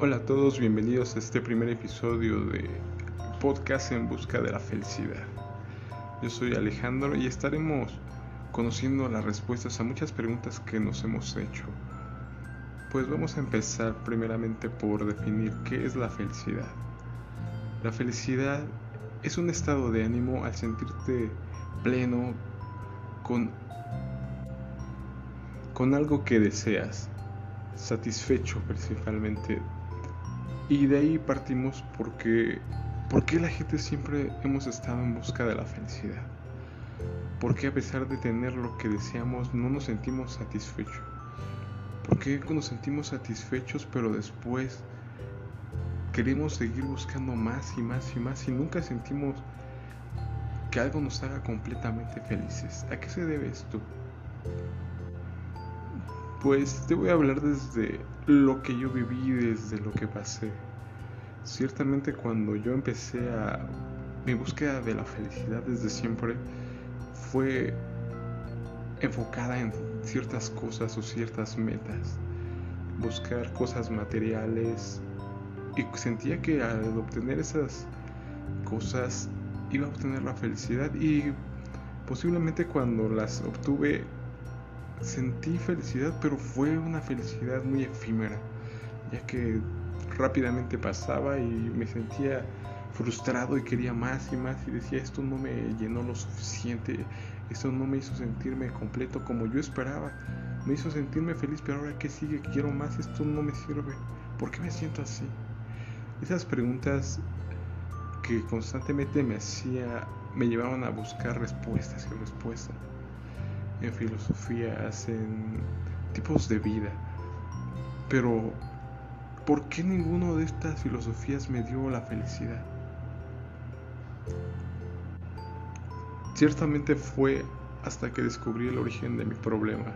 Hola a todos, bienvenidos a este primer episodio de Podcast en Busca de la Felicidad. Yo soy Alejandro y estaremos conociendo las respuestas a muchas preguntas que nos hemos hecho. Pues vamos a empezar primeramente por definir qué es la felicidad. La felicidad es un estado de ánimo al sentirte pleno con, con algo que deseas, satisfecho principalmente y de ahí partimos porque, porque la gente siempre hemos estado en busca de la felicidad. Porque a pesar de tener lo que deseamos no nos sentimos satisfechos. Porque nos sentimos satisfechos pero después queremos seguir buscando más y más y más y nunca sentimos que algo nos haga completamente felices. ¿A qué se debe esto? Pues te voy a hablar desde lo que yo viví, desde lo que pasé. Ciertamente cuando yo empecé a mi búsqueda de la felicidad desde siempre fue enfocada en ciertas cosas o ciertas metas. Buscar cosas materiales y sentía que al obtener esas cosas iba a obtener la felicidad y posiblemente cuando las obtuve sentí felicidad, pero fue una felicidad muy efímera, ya que rápidamente pasaba y me sentía frustrado y quería más y más y decía esto no me llenó lo suficiente, esto no me hizo sentirme completo como yo esperaba, me hizo sentirme feliz, pero ahora que sigue, quiero más, esto no me sirve, ¿por qué me siento así? Esas preguntas que constantemente me hacía me llevaban a buscar respuestas y respuestas en filosofías, en tipos de vida. Pero, ¿por qué ninguno de estas filosofías me dio la felicidad? Ciertamente fue hasta que descubrí el origen de mi problema,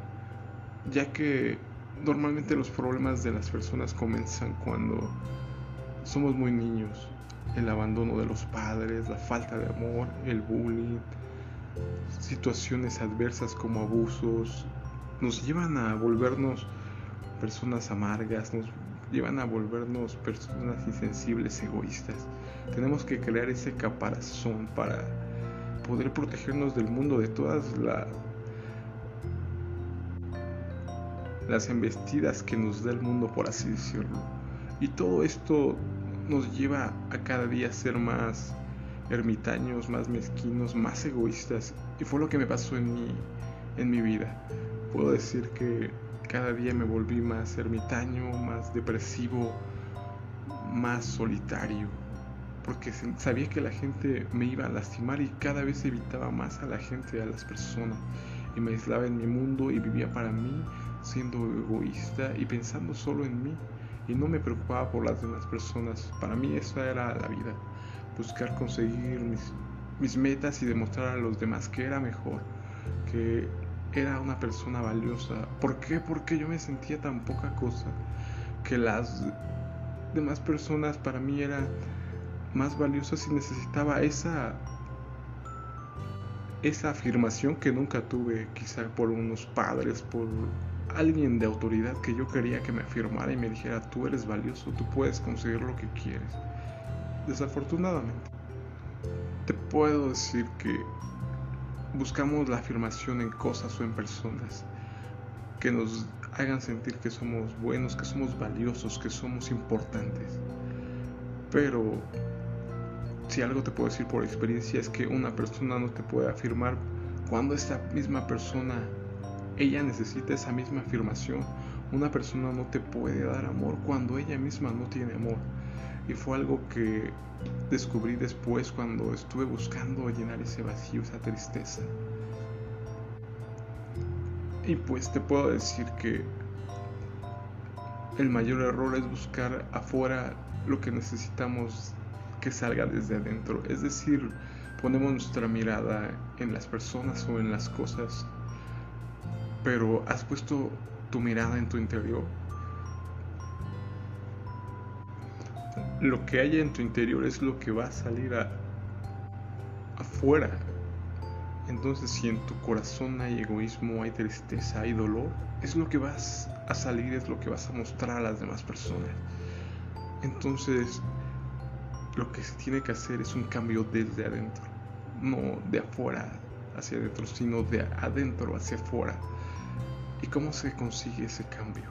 ya que normalmente los problemas de las personas comienzan cuando somos muy niños. El abandono de los padres, la falta de amor, el bullying, situaciones adversas como abusos nos llevan a volvernos personas amargas, nos llevan a volvernos personas insensibles, egoístas. Tenemos que crear ese caparazón para poder protegernos del mundo, de todas las embestidas que nos da el mundo, por así decirlo. Y todo esto nos lleva a cada día ser más ermitaños, más mezquinos, más egoístas. Y fue lo que me pasó en mi, en mi vida. Puedo decir que cada día me volví más ermitaño, más depresivo, más solitario. Porque sabía que la gente me iba a lastimar y cada vez evitaba más a la gente, a las personas. Y me aislaba en mi mundo y vivía para mí, siendo egoísta y pensando solo en mí. Y no me preocupaba por las demás personas. Para mí esa era la vida buscar conseguir mis, metas y demostrar a los demás que era mejor, que era una persona valiosa. ¿Por qué? Porque yo me sentía tan poca cosa que las demás personas para mí eran más valiosas y necesitaba esa esa afirmación que nunca tuve, quizá por unos padres, por alguien de autoridad que yo quería que me afirmara y me dijera, tú eres valioso, tú puedes conseguir lo que quieres. Desafortunadamente, te puedo decir que buscamos la afirmación en cosas o en personas que nos hagan sentir que somos buenos, que somos valiosos, que somos importantes. Pero si algo te puedo decir por experiencia es que una persona no te puede afirmar cuando esta misma persona, ella necesita esa misma afirmación. Una persona no te puede dar amor cuando ella misma no tiene amor y fue algo que descubrí después cuando estuve buscando llenar ese vacío, esa tristeza. Y pues te puedo decir que el mayor error es buscar afuera lo que necesitamos que salga desde adentro. Es decir, ponemos nuestra mirada en las personas o en las cosas, pero has puesto tu mirada en tu interior. Lo que hay en tu interior es lo que va a salir afuera. Entonces si en tu corazón hay egoísmo, hay tristeza, hay dolor, es lo que vas a salir, es lo que vas a mostrar a las demás personas. Entonces, lo que se tiene que hacer es un cambio desde adentro, no de afuera hacia adentro, sino de adentro hacia afuera. ¿Y cómo se consigue ese cambio?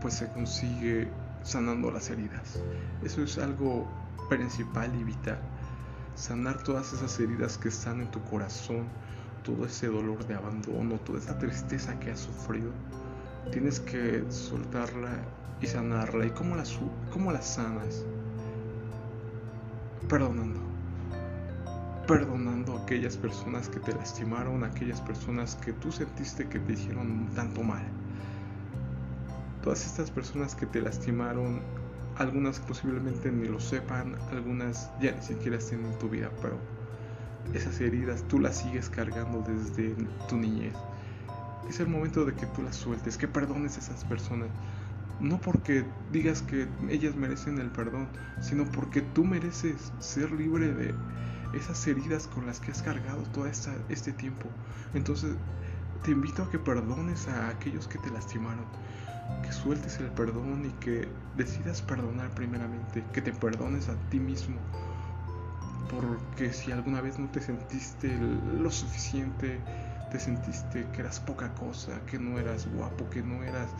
Pues se consigue sanando las heridas. Eso es algo principal y vital. Sanar todas esas heridas que están en tu corazón, todo ese dolor de abandono, toda esa tristeza que has sufrido. Tienes que soltarla y sanarla. ¿Y cómo la, cómo la sanas? Perdonando perdonando a aquellas personas que te lastimaron, a aquellas personas que tú sentiste que te hicieron tanto mal. Todas estas personas que te lastimaron, algunas posiblemente ni lo sepan, algunas ya ni siquiera estén en tu vida, pero esas heridas tú las sigues cargando desde tu niñez. Es el momento de que tú las sueltes, que perdones a esas personas. No porque digas que ellas merecen el perdón, sino porque tú mereces ser libre de, esas heridas con las que has cargado todo este tiempo. Entonces te invito a que perdones a aquellos que te lastimaron, que sueltes el perdón y que decidas perdonar primeramente, que te perdones a ti mismo. Porque si alguna vez no te sentiste lo suficiente, te sentiste que eras poca cosa, que no eras guapo, que no eras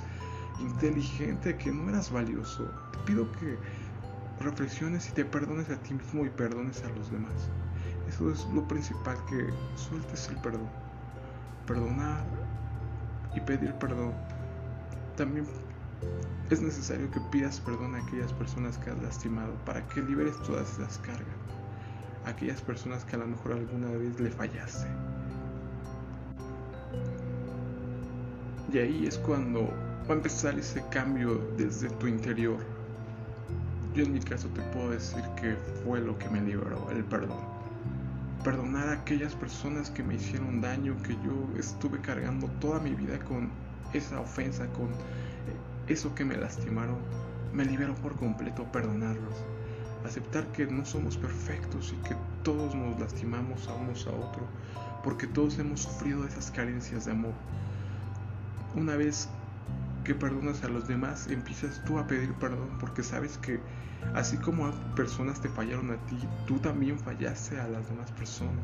inteligente, que no eras valioso, te pido que reflexiones y te perdones a ti mismo y perdones a los demás. Eso es lo principal, que sueltes el perdón. Perdonar y pedir perdón. También es necesario que pidas perdón a aquellas personas que has lastimado para que liberes todas esas cargas. aquellas personas que a lo mejor alguna vez le fallaste. Y ahí es cuando va a empezar ese cambio desde tu interior yo en mi caso te puedo decir que fue lo que me liberó, el perdón. Perdonar a aquellas personas que me hicieron daño, que yo estuve cargando toda mi vida con esa ofensa, con eso que me lastimaron, me liberó por completo perdonarlos. Aceptar que no somos perfectos y que todos nos lastimamos a unos a otros, porque todos hemos sufrido esas carencias de amor. Una vez que perdonas a los demás, empiezas tú a pedir perdón porque sabes que así como personas te fallaron a ti, tú también fallaste a las demás personas.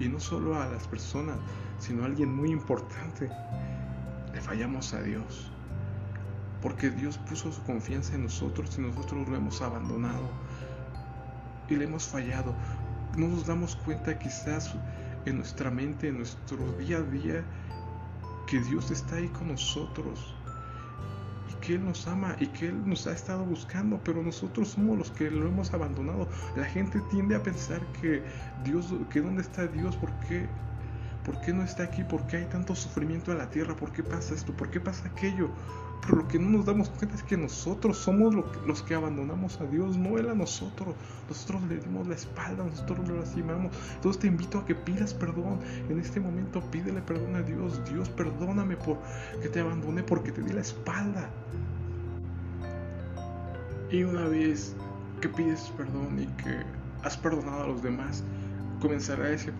Y no solo a las personas, sino a alguien muy importante. Le fallamos a Dios. Porque Dios puso su confianza en nosotros y nosotros lo hemos abandonado. Y le hemos fallado. No nos damos cuenta quizás en nuestra mente, en nuestro día a día, que Dios está ahí con nosotros que Él nos ama y que Él nos ha estado buscando, pero nosotros somos los que lo hemos abandonado. La gente tiende a pensar que Dios, que dónde está Dios, ¿por qué? ¿Por qué no está aquí? ¿Por qué hay tanto sufrimiento en la tierra? ¿Por qué pasa esto? ¿Por qué pasa aquello? Pero lo que no nos damos cuenta es que nosotros somos los que abandonamos a Dios, no Él a nosotros. Nosotros le dimos la espalda, nosotros lo lastimamos. Entonces te invito a que pidas perdón. En este momento pídele perdón a Dios. Dios, perdóname por que te abandoné, porque te di la espalda. Y una vez que pides perdón y que has perdonado a los demás, comenzará ese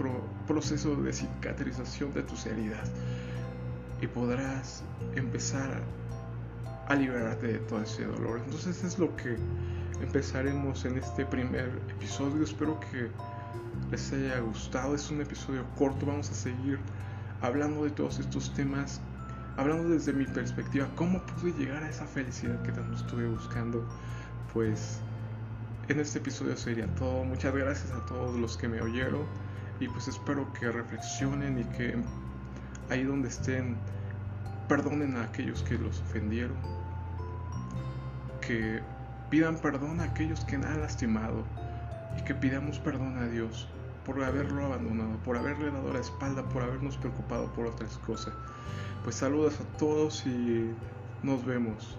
proceso de cicatrización de tus heridas y podrás empezar a liberarte de todo ese dolor. Entonces es lo que empezaremos en este primer episodio. Espero que les haya gustado. Es un episodio corto. Vamos a seguir hablando de todos estos temas. Hablando desde mi perspectiva, cómo pude llegar a esa felicidad que tanto estuve buscando. Pues en este episodio sería todo. Muchas gracias a todos los que me oyeron. Y pues espero que reflexionen y que ahí donde estén perdonen a aquellos que los ofendieron, que pidan perdón a aquellos que han lastimado y que pidamos perdón a Dios por haberlo abandonado, por haberle dado la espalda, por habernos preocupado por otras cosas. Pues saludos a todos y nos vemos.